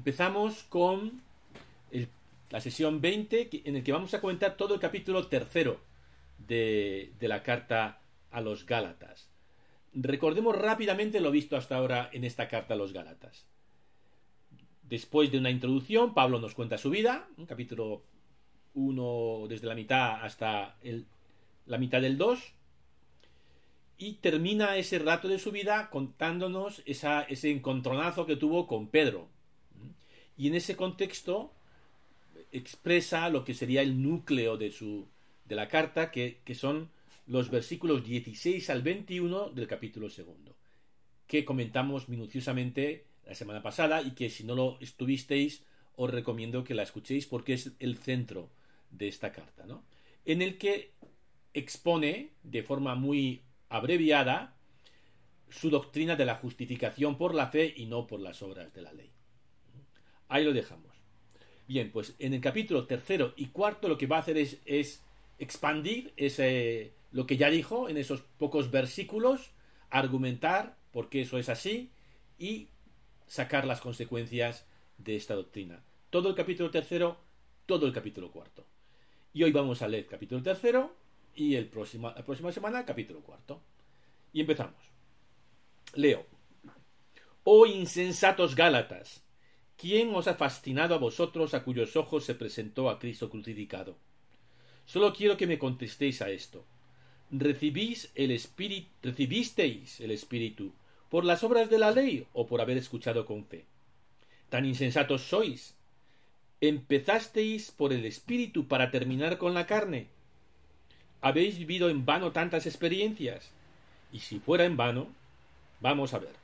empezamos con la sesión 20 en el que vamos a comentar todo el capítulo tercero de, la carta a los Gálatas. Recordemos rápidamente lo visto hasta ahora en esta carta a los Gálatas. Después de una introducción, Pablo nos cuenta su vida, un capítulo 1 desde la mitad hasta la mitad del 2, y termina ese rato de su vida contándonos ese encontronazo que tuvo con Pedro. Y en ese contexto expresa lo que sería el núcleo de, su, de la carta, que, que son los versículos 16 al 21 del capítulo segundo, que comentamos minuciosamente la semana pasada y que si no lo estuvisteis os recomiendo que la escuchéis porque es el centro de esta carta, ¿no? En el que expone de forma muy abreviada su doctrina de la justificación por la fe y no por las obras de la ley. Ahí lo dejamos. Bien, pues en el capítulo tercero y cuarto lo que va a hacer es, expandir ese, lo que ya dijo en esos pocos versículos, argumentar por qué eso es así y sacar las consecuencias de esta doctrina. Todo el capítulo tercero, todo el capítulo cuarto. Y hoy vamos a leer capítulo tercero y el la próxima semana capítulo cuarto. Y empezamos. Leo. Oh insensatos Gálatas, ¿quién os ha fascinado a vosotros a cuyos ojos se presentó a Cristo crucificado? Solo quiero que me contestéis a esto. ¿Recibís el espíritu, ¿Recibisteis el Espíritu por las obras de la ley o por haber escuchado con fe? Tan insensatos sois. ¿Empezasteis por el Espíritu para terminar con la carne? ¿Habéis vivido en vano tantas experiencias? Y si fuera en vano, vamos a ver.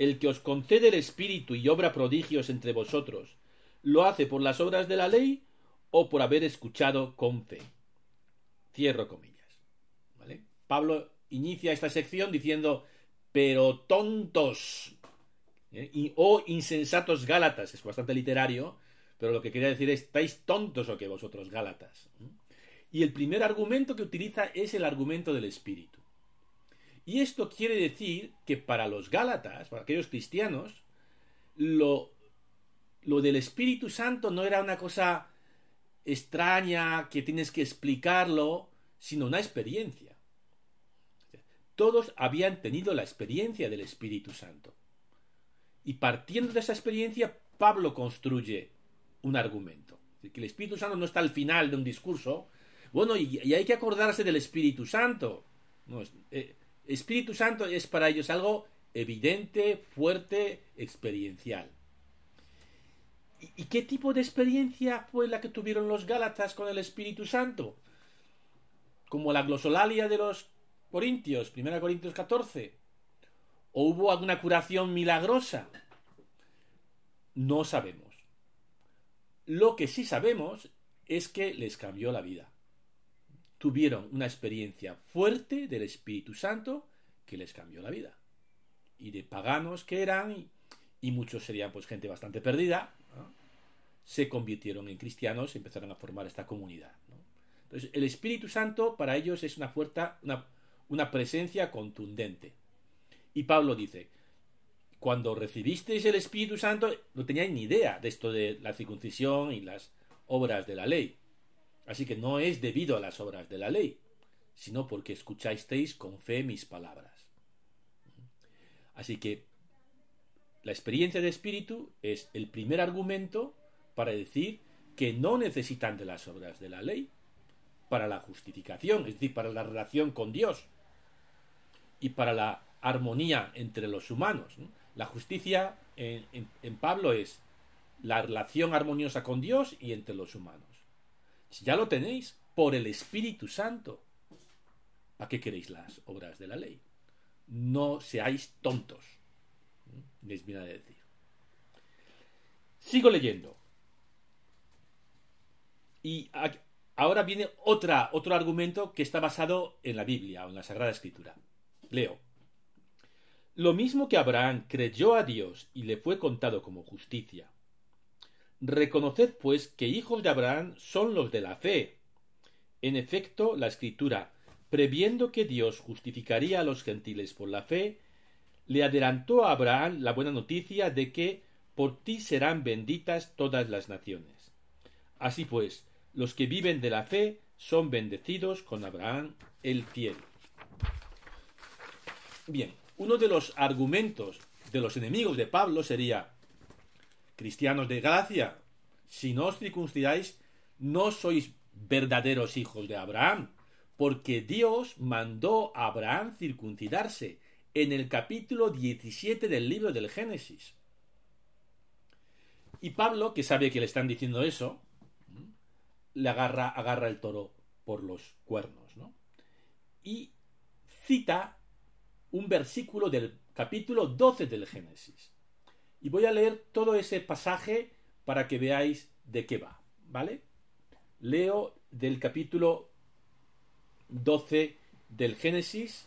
El que os concede el Espíritu y obra prodigios entre vosotros, ¿lo hace por las obras de la ley o por haber escuchado con fe? Cierro comillas. Pablo inicia esta sección diciendo, pero tontos, ¿eh? o insensatos Gálatas, es bastante literario, pero lo que quería decir es, estáis tontos o que vosotros Gálatas. Y el primer argumento que utiliza es el argumento del Espíritu. Y esto quiere decir que para los Gálatas, para aquellos cristianos, lo, del Espíritu Santo no era una cosa extraña que tienes que explicarlo, sino una experiencia. Todos habían tenido la experiencia del Espíritu Santo. Y partiendo de esa experiencia, Pablo construye un argumento. Que el Espíritu Santo no está al final de un discurso, bueno, y, hay que acordarse del Espíritu Santo. No, eh, Espíritu Santo es para ellos algo evidente, fuerte, experiencial. ¿Y, qué tipo de experiencia fue la que tuvieron los Gálatas con el Espíritu Santo? Como la glosolalia de los Corintios, 1 Corintios 14. ¿O hubo alguna curación milagrosa? No sabemos. Lo que sí sabemos es que les cambió la vida tuvieron una experiencia fuerte del Espíritu Santo que les cambió la vida. Y de paganos que eran, y, muchos serían pues gente bastante perdida, se convirtieron en cristianos y empezaron a formar esta comunidad. Entonces, el Espíritu Santo para ellos es una fuerza, una, una presencia contundente. Y Pablo dice, cuando recibisteis el Espíritu Santo, no teníais ni idea de esto de la circuncisión y las obras de la ley. Así que no es debido a las obras de la ley, sino porque escuchasteis con fe mis palabras. Así que la experiencia de espíritu es el primer argumento para decir que no necesitan de las obras de la ley para la justificación, es decir, para la relación con Dios y para la armonía entre los humanos. La justicia en, en Pablo es la relación armoniosa con Dios y entre los humanos. Si ya lo tenéis por el Espíritu Santo, ¿para qué queréis las obras de la ley? No seáis tontos. Les viene a decir. Sigo leyendo. Y ahora viene otro argumento que está basado en la Biblia o en la Sagrada Escritura. Leo. Lo mismo que Abraham creyó a Dios y le fue contado como justicia Reconoced, pues, que hijos de Abraham son los de la fe. En efecto, la Escritura, previendo que Dios justificaría a los gentiles por la fe, le adelantó a Abraham la buena noticia de que por ti serán benditas todas las naciones. Así pues, los que viven de la fe son bendecidos con Abraham el fiel. Bien, uno de los argumentos de los enemigos de Pablo sería, cristianos de Galacia, si no os circuncidáis, no sois verdaderos hijos de Abraham, porque Dios mandó a Abraham circuncidarse en el capítulo 17 del libro del Génesis. Y Pablo, que sabe que le están diciendo eso, le agarra, agarra el toro por los cuernos, ¿no? Y cita un versículo del capítulo 12 del Génesis. Y voy a leer todo ese pasaje para que veáis de qué va, ¿vale? Leo del capítulo 12 del Génesis,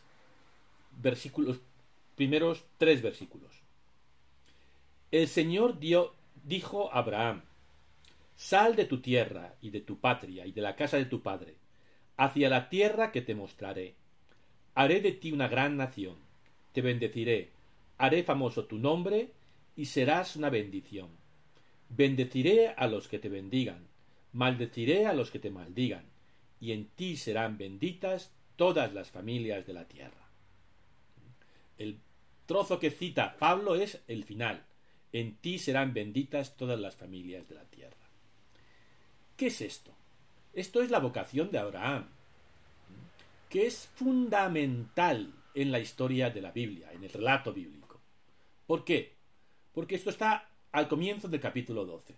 versículos, primeros tres versículos. El Señor dijo a Abraham, Sal de tu tierra y de tu patria y de la casa de tu padre, hacia la tierra que te mostraré. Haré de ti una gran nación, te bendeciré, haré famoso tu nombre y serás una bendición. Bendeciré a los que te bendigan, maldeciré a los que te maldigan, y en ti serán benditas todas las familias de la tierra. El trozo que cita Pablo es el final. En ti serán benditas todas las familias de la tierra. ¿Qué es esto? Esto es la vocación de Abraham, que es fundamental en la historia de la Biblia, en el relato bíblico. ¿Por qué? Porque esto está al comienzo del capítulo 12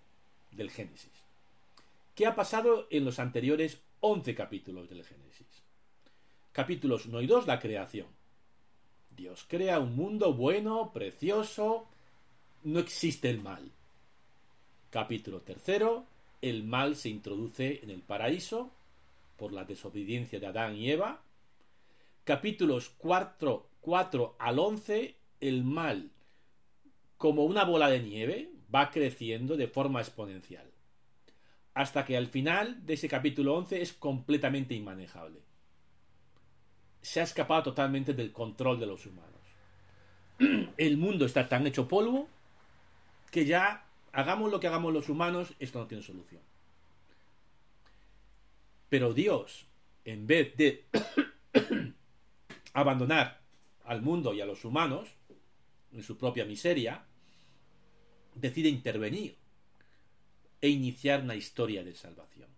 del Génesis. ¿Qué ha pasado en los anteriores 11 capítulos del Génesis? Capítulos 1 y 2, la creación. Dios crea un mundo bueno, precioso, no existe el mal. Capítulo tercero, el mal se introduce en el paraíso por la desobediencia de Adán y Eva. Capítulos 4, 4 al 11, el mal, como una bola de nieve, va creciendo de forma exponencial. Hasta que al final de ese capítulo 11 es completamente inmanejable. Se ha escapado totalmente del control de los humanos. El mundo está tan hecho polvo que ya hagamos lo que hagamos los humanos, esto no tiene solución. Pero Dios, en vez de abandonar al mundo y a los humanos en su propia miseria, decide intervenir e iniciar una historia de salvación.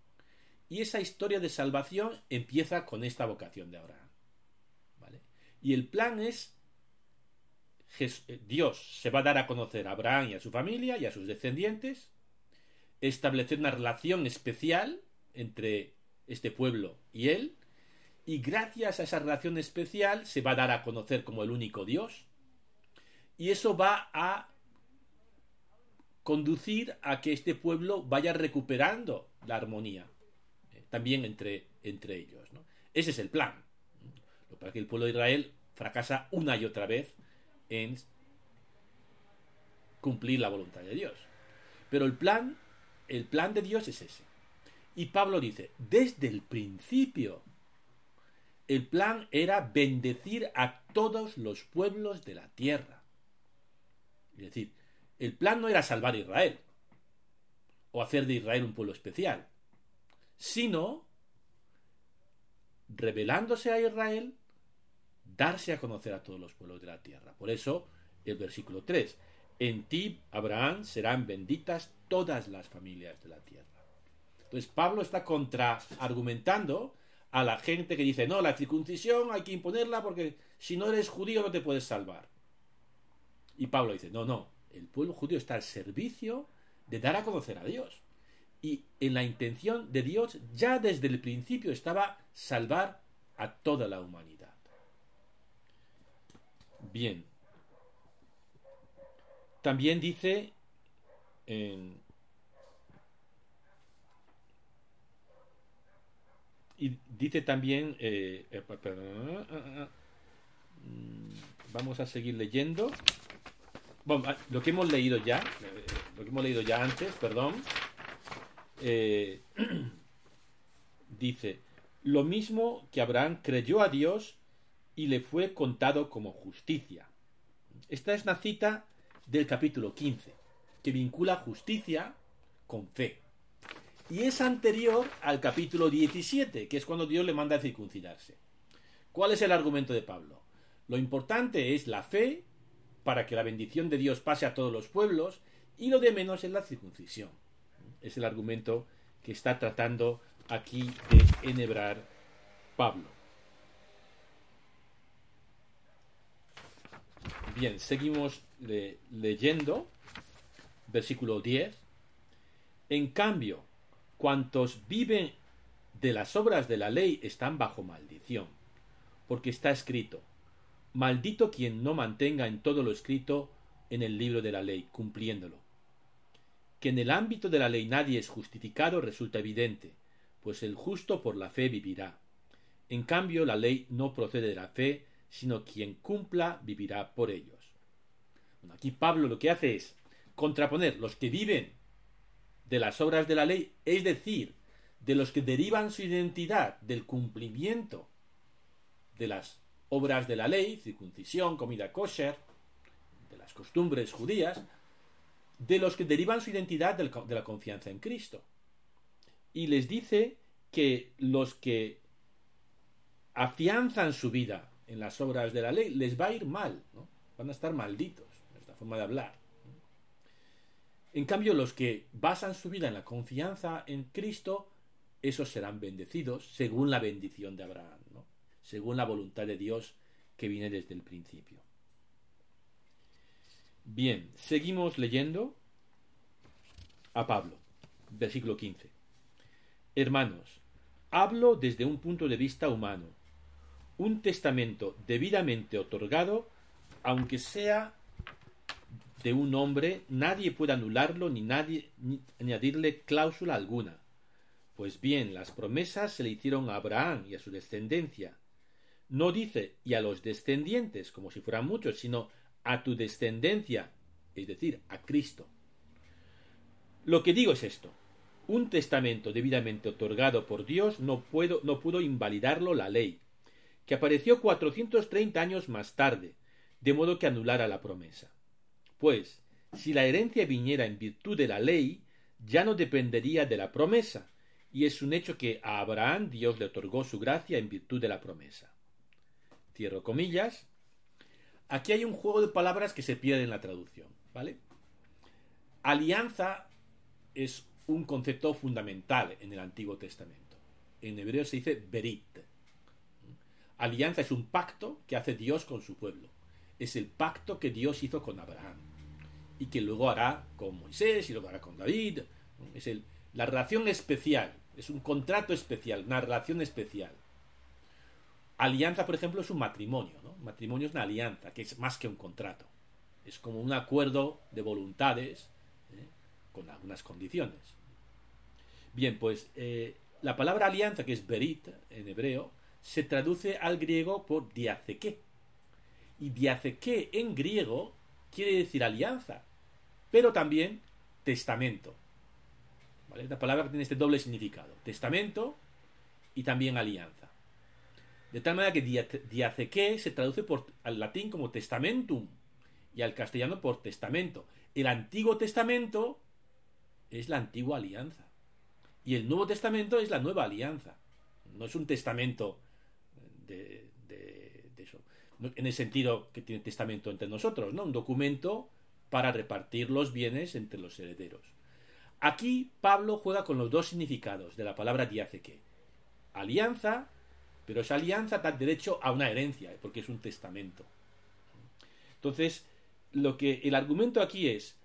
Y esa historia de salvación empieza con esta vocación de Abraham. Y el plan es eh, Dios se va a dar a conocer a Abraham y a su familia y a sus descendientes, establecer una relación especial entre este pueblo y él, y gracias a esa relación especial se va a dar a conocer como el único Dios, y eso va a conducir a que este pueblo vaya recuperando la armonía, eh, también entre, entre ellos. Ese es el plan. Lo para que el pueblo de Israel fracasa una y otra vez en cumplir la voluntad de Dios. Pero el plan, el plan de Dios es ese. Y Pablo dice, desde el principio, el plan era bendecir a todos los pueblos de la tierra. Es decir, el plan no era salvar a Israel o hacer de Israel un pueblo especial, sino, revelándose a Israel, darse a conocer a todos los pueblos de la tierra. Por eso, el versículo 3, en ti, Abraham, serán benditas todas las familias de la tierra. Entonces, Pablo está contraargumentando a la gente que dice, no, la circuncisión hay que imponerla porque si no eres judío no te puedes salvar. Y Pablo dice, no, no, el pueblo judío está al servicio de dar a conocer a Dios. Y en la intención de Dios ya desde el principio estaba salvar a toda la humanidad. Bien. También dice y dice también eh, eh, mm, vamos a seguir leyendo ah, lo que hemos leído ya eh, lo que hemos leído ya antes perdón dice lo mismo que Abraham creyó a Dios y le fue contado como justicia. Esta es una cita del capítulo 15, que vincula justicia con fe. Y es anterior al capítulo 17, que es cuando Dios le manda a circuncidarse. ¿Cuál es el argumento de Pablo? Lo importante es la fe para que la bendición de Dios pase a todos los pueblos y lo de menos es la circuncisión. Es el argumento que está tratando aquí de enhebrar Pablo. Bien, seguimos leyendo, versículo 10. En cambio, cuantos viven de las obras de la ley están bajo maldición, porque está escrito, maldito quien no mantenga en todo lo escrito en el libro de la ley, cumpliéndolo. Que en el ámbito de la ley nadie es justificado resulta evidente, pues el justo por la fe vivirá. En cambio, la ley no procede de la fe, sino quien cumpla vivirá por ellos. aquí Pablo lo que hace es contraponer los que viven de las obras de la ley, es decir, de los que derivan su identidad del cumplimiento de las obras de la ley, circuncisión, comida kosher, de las costumbres judías, de los que derivan su identidad de la confianza en Cristo. Y les dice que los que afianzan su vida en las obras de la ley, les va a ir mal, van a estar malditos, esta forma de hablar. En cambio, los que basan su vida en la confianza en Cristo, esos serán bendecidos según la bendición de Abraham. Según la voluntad de Dios que viene desde el principio. Bien, seguimos leyendo a Pablo, versículo 15. Hermanos, hablo desde un punto de vista humano un testamento debidamente otorgado, aunque sea de un hombre, nadie puede anularlo ni nadie añadirle cláusula alguna. Pues bien, las promesas se le hicieron a Abraham y a su descendencia. No dice y a los descendientes, como si fueran muchos, sino a tu descendencia, es decir, a Cristo. Lo que digo es esto. Un testamento debidamente otorgado por Dios no, no pudo invalidarlo la ley, que apareció 430 años más tarde, de modo que anulara la promesa. Pues, si la herencia viniera en virtud de la ley, ya no dependería de la promesa, y es un hecho que a Abraham Dios le otorgó su gracia en virtud de la promesa. Cierro comillas. Aquí hay un juego de palabras que se pierde en la traducción, ¿vale? Alianza es un concepto fundamental en el Antiguo Testamento. En hebreo se dice berit, Alianza es un pacto que hace Dios con su pueblo. Es el pacto que Dios hizo con Abraham y que luego hará con Moisés y luego hará con David. Es la relación especial, es un contrato especial, una relación especial. Alianza, por ejemplo, es un matrimonio. Matrimonio es una alianza, que es más que un contrato. Es como un acuerdo de voluntades ¿eh? con algunas condiciones. Bien, pues eh, la palabra alianza, que es berit en hebreo, se traduce al griego por diaceque. Y diaceque en griego quiere decir alianza, pero también testamento. ¿Vale? La palabra tiene este doble significado, testamento y también alianza. De tal manera que diaceque se traduce por, al latín como testamentum y al castellano por testamento. El Antiguo Testamento es la antigua alianza y el Nuevo Testamento es la nueva alianza. No es un testamento de, eso. En el sentido que tiene testamento entre nosotros, ¿no? Un documento para repartir los bienes entre los herederos. Aquí Pablo juega con los dos significados de la palabra diaceque. Alianza, pero esa alianza da derecho a una herencia, ¿eh? porque es un testamento. Entonces, lo que el argumento aquí es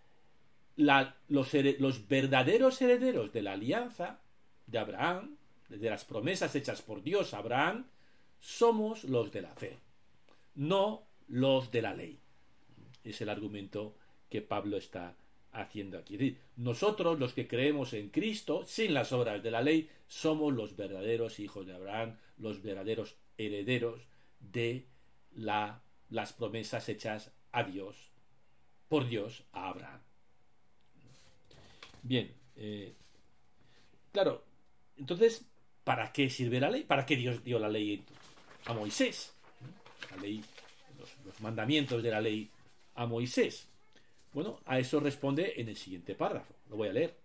los, los, verdaderos herederos de la alianza de Abraham, de las promesas hechas por Dios a Abraham, somos los de la fe, no los de la ley. Es el argumento que Pablo está haciendo aquí. Nosotros los que creemos en Cristo, sin las obras de la ley, somos los verdaderos hijos de Abraham, los verdaderos herederos de la, las promesas hechas a Dios, por Dios, a Abraham. Bien, eh, claro, entonces, ¿para qué sirve la ley? ¿Para qué Dios dio la ley a Moisés, la ley, los, mandamientos de la ley a Moisés. Bueno, a eso responde en el siguiente párrafo. Lo voy a leer.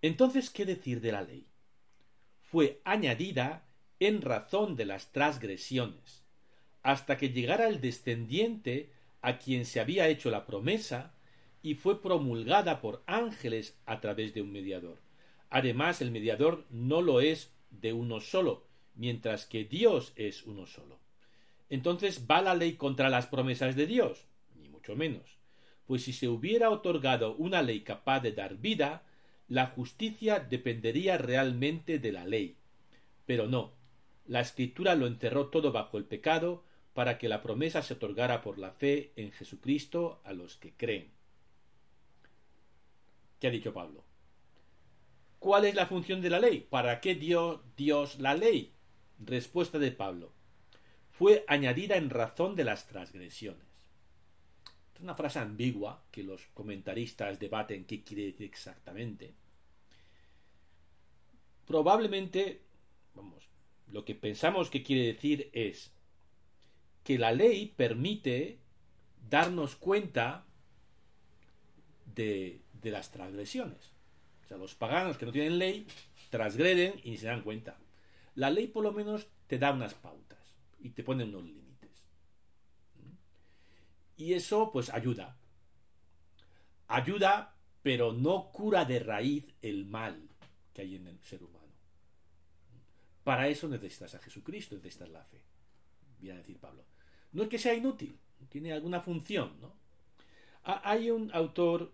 Entonces, ¿qué decir de la ley? Fue añadida en razón de las transgresiones, hasta que llegara el descendiente a quien se había hecho la promesa, y fue promulgada por ángeles a través de un mediador. Además, el mediador no lo es de uno solo, mientras que Dios es uno solo. Entonces, ¿va la ley contra las promesas de Dios? Mucho menos. Pues si se hubiera otorgado una ley capaz de dar vida, la justicia dependería realmente de la ley. Pero no, la escritura lo enterró todo bajo el pecado para que la promesa se otorgara por la fe en Jesucristo a los que creen. ¿Qué ha dicho Pablo? ¿Cuál es la función de la ley? ¿Para qué dio Dios la ley? Respuesta de Pablo. Fue añadida en razón de las transgresiones. Una frase ambigua que los comentaristas debaten qué quiere decir exactamente. Probablemente, vamos, lo que pensamos que quiere decir es que la ley permite darnos cuenta de, las transgresiones. O sea, los paganos que no tienen ley transgreden y se dan cuenta. La ley por lo menos te da unas pautas y te pone unos límites. Y eso pues ayuda. Ayuda, pero no cura de raíz el mal que hay en el ser humano. Para eso necesitas a Jesucristo, necesitas la fe. Viene a decir Pablo. No es que sea inútil, tiene alguna función, ¿no? Hay un autor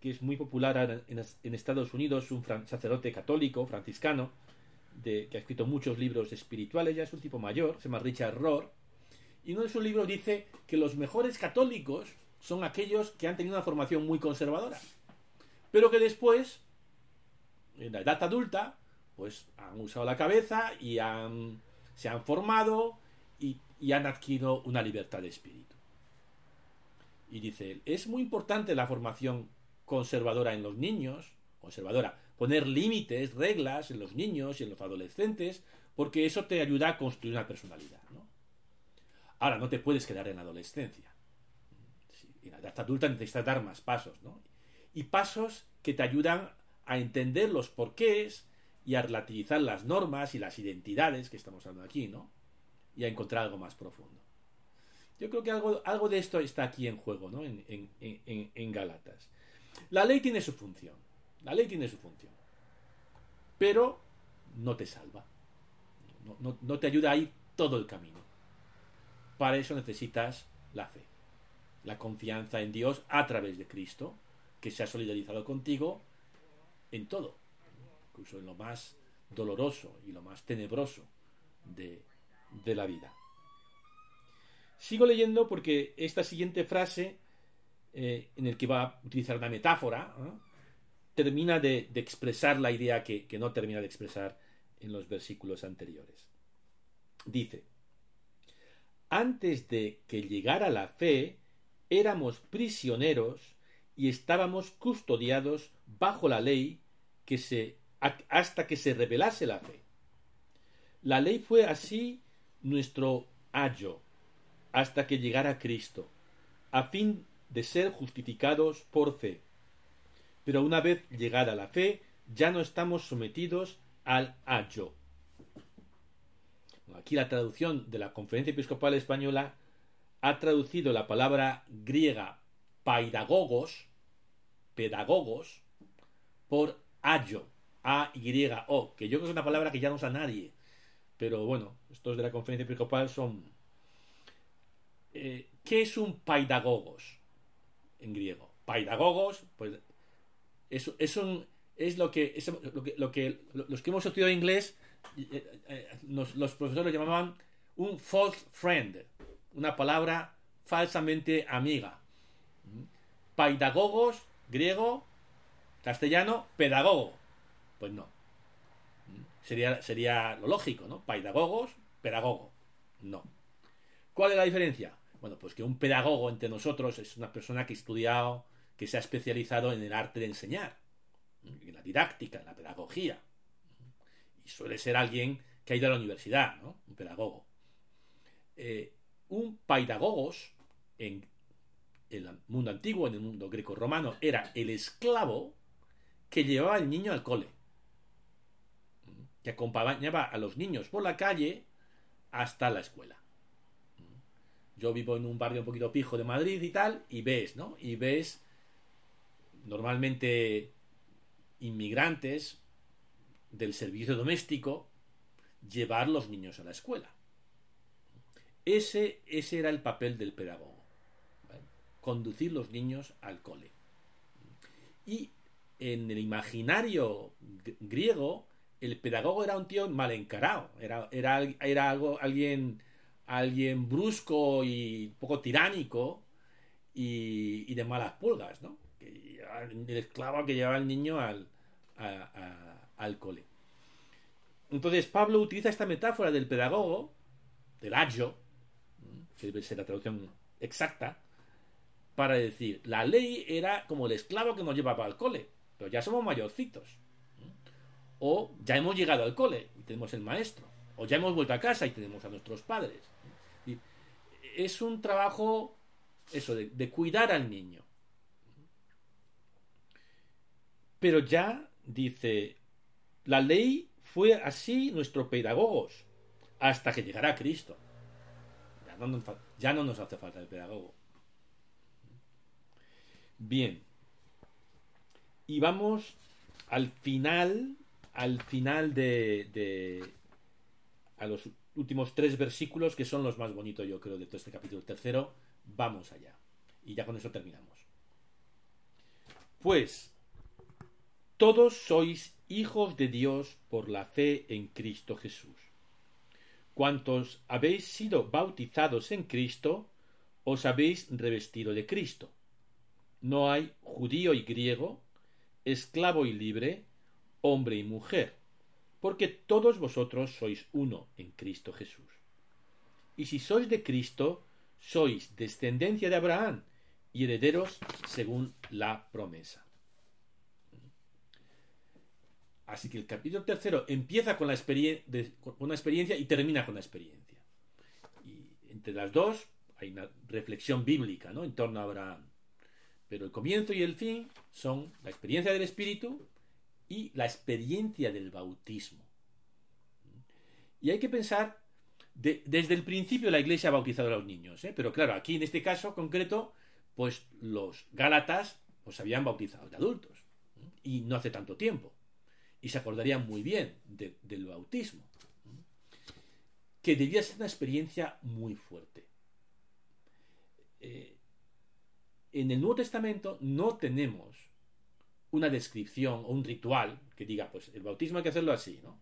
que es muy popular en Estados Unidos, un sacerdote católico, franciscano, que ha escrito muchos libros espirituales, ya es un tipo mayor, se llama Richard Rohr, y uno de sus libros dice que los mejores católicos son aquellos que han tenido una formación muy conservadora, pero que después, en la edad adulta, pues han usado la cabeza y se han formado y, y han adquirido una libertad de espíritu. Y dice él, es muy importante la formación conservadora en los niños, conservadora, poner límites, reglas en los niños y en los adolescentes, porque eso te ayuda a construir una personalidad. ¿no? Ahora, no te puedes quedar en la adolescencia. En la edad adulta necesitas dar más pasos, ¿no? Y pasos que te ayudan a entender los porqués y a relativizar las normas y las identidades que estamos hablando aquí, ¿no? Y a encontrar algo más profundo. Yo creo que algo, algo de esto está aquí en juego, ¿no? En, Galatas. La ley tiene su función. La ley tiene su función. Pero no te salva. No, no, te ayuda a ir todo el camino. Para eso necesitas la fe. La confianza en Dios a través de Cristo, que se ha solidarizado contigo en todo. Incluso en lo más doloroso y lo más tenebroso de, de la vida. Sigo leyendo porque esta siguiente frase, eh, en el que va a utilizar una metáfora, termina de, expresar la idea que, que no termina de expresar en los versículos anteriores. Dice, antes de que llegara la fe, éramos prisioneros y estábamos custodiados bajo la ley que se, hasta que se revelase la fe. La ley fue así nuestro ayo hasta que llegara Cristo, a fin de ser justificados por fe. Pero una vez llegada la fe, ya no estamos sometidos al ayo. Aquí la traducción de la Conferencia Episcopal Española ha traducido la palabra griega paidagogos, pedagogos, por ayo, A-Y-O, que yo creo que es una palabra que ya no usa nadie. Pero bueno, estos de la Conferencia Episcopal son... Eh, ¿Qué es un paidagogos en griego? Paidagogos, pues eso, es lo que, lo que, los que hemos estudiado inglés, eh, eh, los, profesores llamaban un false friend, una palabra falsamente amiga. Paidagogos, griego, castellano, pedagogo. Pues no. Sería, sería lo lógico, ¿no? Paidagogos, pedagogo. No. ¿Cuál es la diferencia? Bueno, pues que un pedagogo entre nosotros es una persona que ha estudiado que se ha especializado en el arte de enseñar, en la didáctica, en la pedagogía. Y suele ser alguien que ha ido a la universidad, ¿no? Un pedagogo. Eh, un paidagogos, en, el mundo antiguo, en el mundo greco-romano, era el esclavo que llevaba al niño al cole, que acompañaba a los niños por la calle hasta la escuela. Yo vivo en un barrio un poquito pijo de Madrid y tal, y ves, ¿no? Y ves normalmente inmigrantes del servicio doméstico llevar los niños a la escuela. Ese, ese era el papel del pedagogo. Conducir los niños al cole. Y en el imaginario griego, el pedagogo era un tío mal encarado. Era, era, era algo, alguien, alguien brusco y poco tiránico y, de malas pulgas, ¿no? el esclavo que llevaba al niño al, al cole. Entonces Pablo utiliza esta metáfora del pedagogo, del ayo, que debe ser la traducción exacta, para decir, la ley era como el esclavo que nos llevaba al cole, pero ya somos mayorcitos. O ya hemos llegado al cole y tenemos el maestro. O ya hemos vuelto a casa y tenemos a nuestros padres. Es un trabajo, eso, de cuidar al niño. Pero ya, dice, la ley fue así nuestro pedagogos hasta que llegara Cristo. Ya no, nos, hace falta el pedagogo. Bien. Y vamos al final, al final de, de, a los últimos tres versículos que son los más bonitos, yo creo, de todo este capítulo tercero. Vamos allá. Y ya con eso terminamos. Pues, todos sois hijos de Dios por la fe en Cristo Jesús. Cuantos habéis sido bautizados en Cristo, os habéis revestido de Cristo. No hay judío y griego, esclavo y libre, hombre y mujer, porque todos vosotros sois uno en Cristo Jesús. Y si sois de Cristo, sois descendencia de Abraham y herederos según la promesa. Así que el capítulo tercero empieza con, la una experiencia y termina con la experiencia. Y entre las dos hay una reflexión bíblica ¿no? en torno a Abraham. Pero el comienzo y el fin son la experiencia del Espíritu y la experiencia del bautismo. Y hay que pensar, desde el principio la iglesia ha bautizado a los niños, ¿eh? pero claro, aquí en este caso concreto, pues los Gálatas pues habían bautizado de adultos, y no hace tanto tiempo y se acordarían muy bien del bautismo, que debía ser una experiencia muy fuerte. Eh, en el Nuevo Testamento no tenemos una descripción o un ritual que diga, pues el bautismo hay que hacerlo así, ¿no?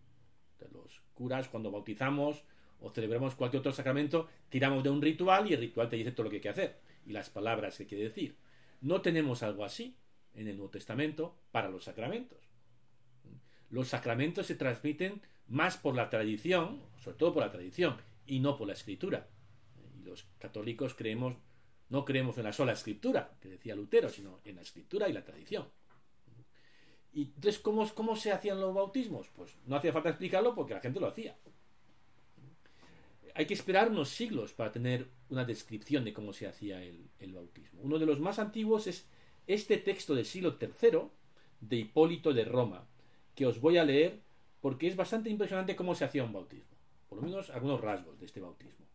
los curas cuando bautizamos o celebramos cualquier otro sacramento, tiramos de un ritual y el ritual te dice todo lo que hay que hacer y las palabras que quiere decir. No tenemos algo así en el Nuevo Testamento para los sacramentos los sacramentos se transmiten más por la tradición, sobre todo por la tradición, y no por la escritura. Y los católicos creemos, no creemos en la sola escritura, que decía Lutero, sino en la escritura y la tradición. Y entonces, ¿cómo, se hacían los bautismos? Pues no hacía falta explicarlo porque la gente lo hacía. Hay que esperar unos siglos para tener una descripción de cómo se hacía el, el bautismo. Uno de los más antiguos es este texto del siglo III de Hipólito de Roma, que os voy a leer porque es bastante impresionante cómo se hacía un bautismo. Por lo menos algunos rasgos de este bautismo.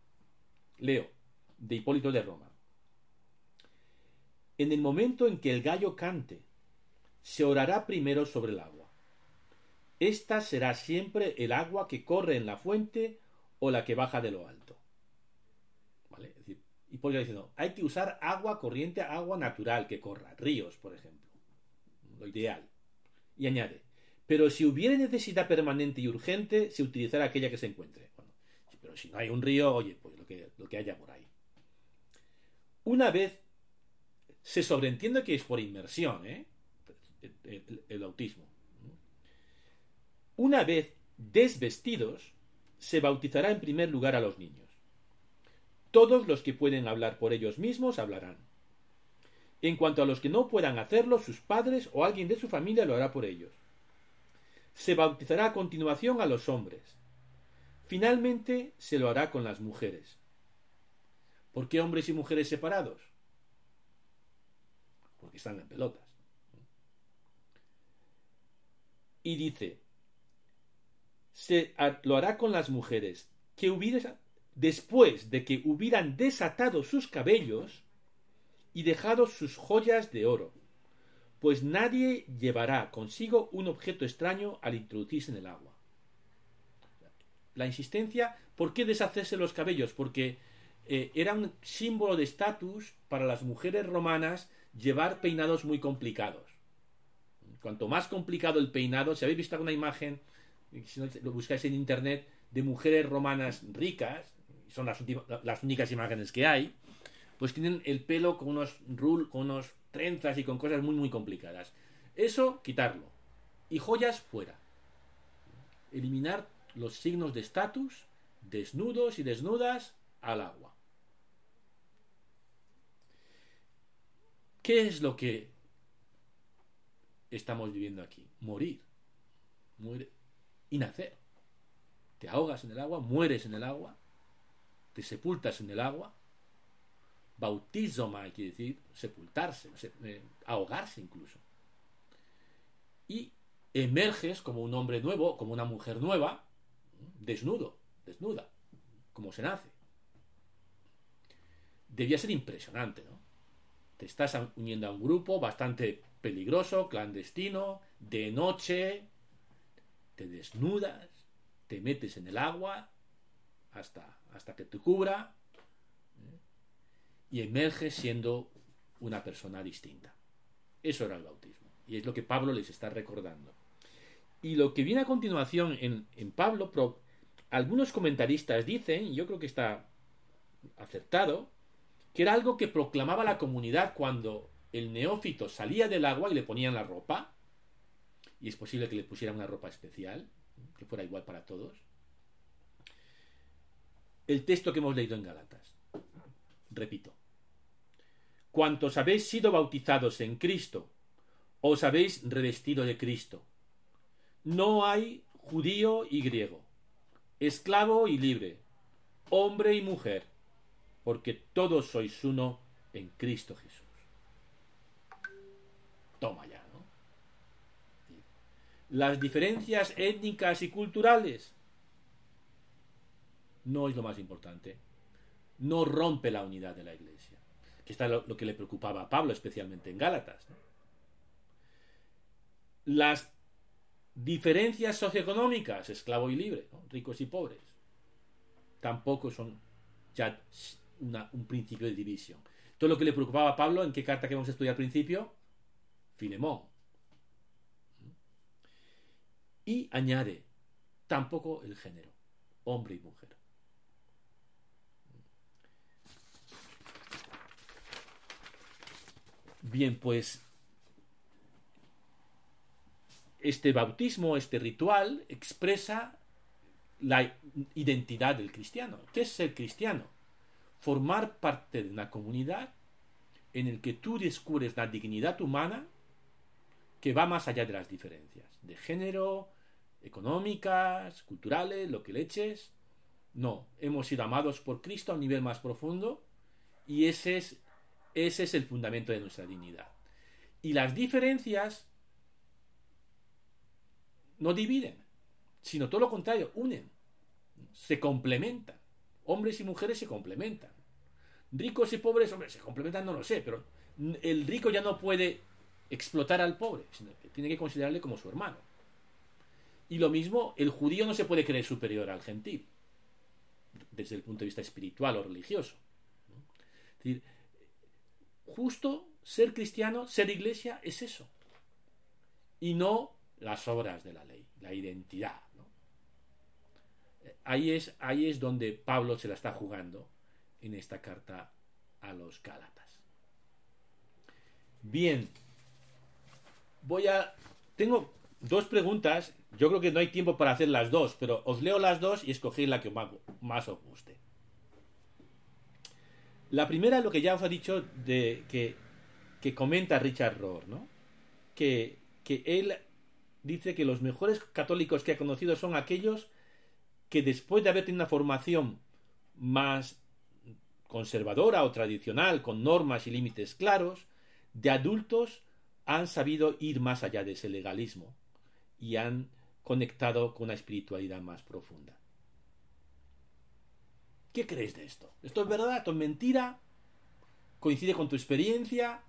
Leo, de Hipólito de Roma. En el momento en que el gallo cante, se orará primero sobre el agua. Esta será siempre el agua que corre en la fuente o la que baja de lo alto. ¿Vale? Es decir, diciendo, hay que usar agua corriente, agua natural que corra, ríos, por ejemplo. Lo ideal. Y añade, pero si hubiera necesidad permanente y urgente, se utilizará aquella que se encuentre. Pero si no hay un río, oye, pues lo que, haya por ahí. Una vez se sobreentiende que es por inmersión, ¿eh? el, autismo. Una vez desvestidos, se bautizará en primer lugar a los niños. Todos los que pueden hablar por ellos mismos hablarán. En cuanto a los que no puedan hacerlo, sus padres o alguien de su familia lo hará por ellos se bautizará a continuación a los hombres. Finalmente se lo hará con las mujeres. ¿Por qué hombres y mujeres separados? porque están en pelotas. Y dice, se lo hará con las mujeres que hubiera, después de que hubieran desatado sus cabellos y dejado sus joyas de oro, pues nadie llevará consigo un objeto extraño al introducirse en el agua. La insistencia, ¿por qué deshacerse los cabellos? Porque eh, era un símbolo de estatus para las mujeres romanas llevar peinados muy complicados. Cuanto más complicado el peinado, si habéis visto alguna imagen si no, lo buscáis en internet, de mujeres romanas ricas, son las, las únicas imágenes que hay, pues tienen el pelo con unos rul, con unos trenzas y con cosas muy muy complicadas. Eso, quitarlo. Y joyas fuera. Eliminar los signos de estatus, desnudos y desnudas, al agua. ¿Qué es lo que estamos viviendo aquí? Morir. Muere y nacer. Te ahogas en el agua, mueres en el agua, te sepultas en el agua. Bautizoma quiere decir sepultarse, eh, ahogarse incluso. Y emerges como un hombre nuevo, como una mujer nueva, desnudo, desnuda, como se nace. Debía ser impresionante, ¿no? Te estás uniendo a un grupo bastante peligroso, clandestino, de noche, te desnudas, te metes en el agua hasta, hasta que te cubra. Y emerges siendo una persona distinta. Eso era el bautismo. Y es lo que Pablo les está recordando. Y lo que viene a continuación en, en Pablo, algunos comentaristas dicen, y yo creo que está acertado, que era algo que proclamaba la comunidad cuando el neófito salía del agua y le ponían la ropa, y es posible que le pusieran una ropa especial, que fuera igual para todos. El texto que hemos leído en Galatas. Repito. Cuantos habéis sido bautizados en Cristo, os habéis revestido de Cristo. No hay judío y griego, esclavo y libre, hombre y mujer, porque todos sois uno en Cristo Jesús. Toma ya las diferencias étnicas y culturales no es lo más importante. No rompe la unidad de la Iglesia. Que está lo, que le preocupaba a Pablo, especialmente en Gálatas. Las diferencias socioeconómicas, esclavo y libre, ricos y pobres, tampoco son ya un principio de división. Todo lo que le preocupaba a Pablo, ¿en qué carta que vamos a estudiar al principio? Filemón y añade, tampoco el género, hombre y mujer. Bien, pues este bautismo, este ritual, expresa la identidad del cristiano. ¿Qué es ser cristiano? Formar parte de una comunidad en el que tú descubres la dignidad humana que va más allá de las diferencias, de género, económicas, culturales, lo que le eches. No, hemos sido amados por Cristo a un nivel más profundo y ese es, ese es el fundamento de nuestra dignidad. Y las diferencias no dividen, sino todo lo contrario, unen, se complementan. Hombres y mujeres se complementan. Ricos y pobres, hombres, se complementan, no lo sé, pero el rico ya no puede explotar al pobre, sino que tiene que considerarle como su hermano. Y lo mismo, el judío no se puede creer superior al gentil, desde el punto de vista espiritual o religioso. Es decir, justo ser cristiano, ser iglesia, es eso. Y no las obras de la ley, la identidad. Ahí, es, ahí es donde Pablo se la está jugando en esta carta a los Gálatas. Bien, voy a... Tengo dos preguntas yo creo que no hay tiempo para hacer las dos, pero os leo las dos y escogéis la que más, os guste. La primera, lo que ya os ha dicho, de que, que comenta Richard Rohr, ¿no? Que, que él dice que los mejores católicos que ha conocido son aquellos que después de haber tenido una formación más conservadora o tradicional, con normas y límites claros, de adultos han sabido ir más allá de ese legalismo y han conectado con una espiritualidad más profunda. ¿Qué crees de esto? ¿Esto es verdad? ¿Esto es mentira? ¿Coincide con tu experiencia?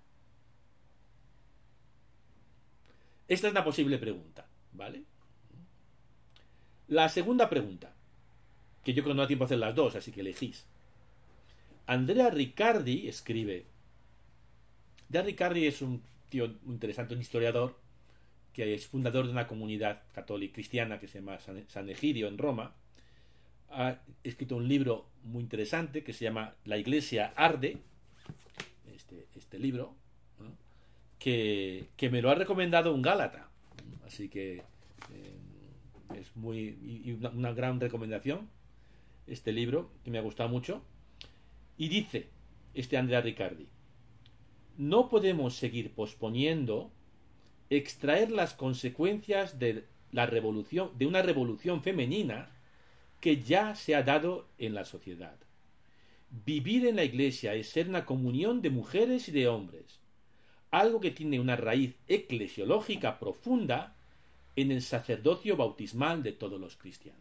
Esta es la posible pregunta, ¿vale? La segunda pregunta, que yo creo que no da tiempo a hacer las dos, así que elegís. Andrea Riccardi escribe. Andrea Riccardi es un tío interesante, un historiador, que es fundador de una comunidad católica cristiana que se llama San Egidio en Roma. Ha escrito un libro muy interesante que se llama La Iglesia Arde, este, este libro, que, me lo ha recomendado un Gálata. Así que eh, es muy una, gran recomendación este libro que me ha gustado mucho. Y dice este Andrea Riccardi, no podemos seguir posponiendo extraer las consecuencias de la revolución de una revolución femenina que ya se ha dado en la sociedad. Vivir en la iglesia es ser una comunión de mujeres y de hombres, algo que tiene una raíz eclesiológica profunda en el sacerdocio bautismal de todos los cristianos.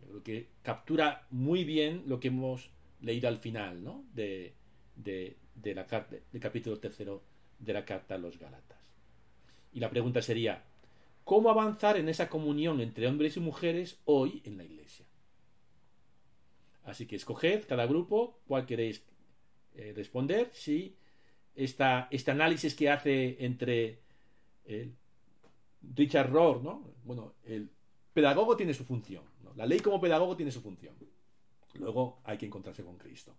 Creo que captura muy bien lo que hemos leído al final ¿no? de, de, la carta, del capítulo tercero de la carta a los Gálatas. Y la pregunta sería, ¿cómo avanzar en esa comunión entre hombres y mujeres hoy en la iglesia? Así que escoged cada grupo cuál queréis eh, responder, si esta, este análisis que hace entre Richard Rohr, ¿no? Bueno, el pedagogo tiene su función, la ley como pedagogo tiene su función. Luego hay que encontrarse con Cristo.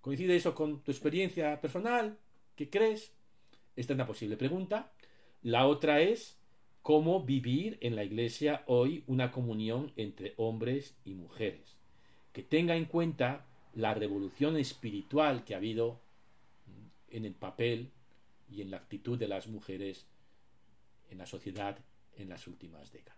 ¿Coincide eso con tu experiencia personal? ¿Qué crees? Esta es una posible pregunta. La otra es cómo vivir en la iglesia hoy una comunión entre hombres y mujeres, que tenga en cuenta la revolución espiritual que ha habido en el papel y en la actitud de las mujeres en la sociedad en las últimas décadas.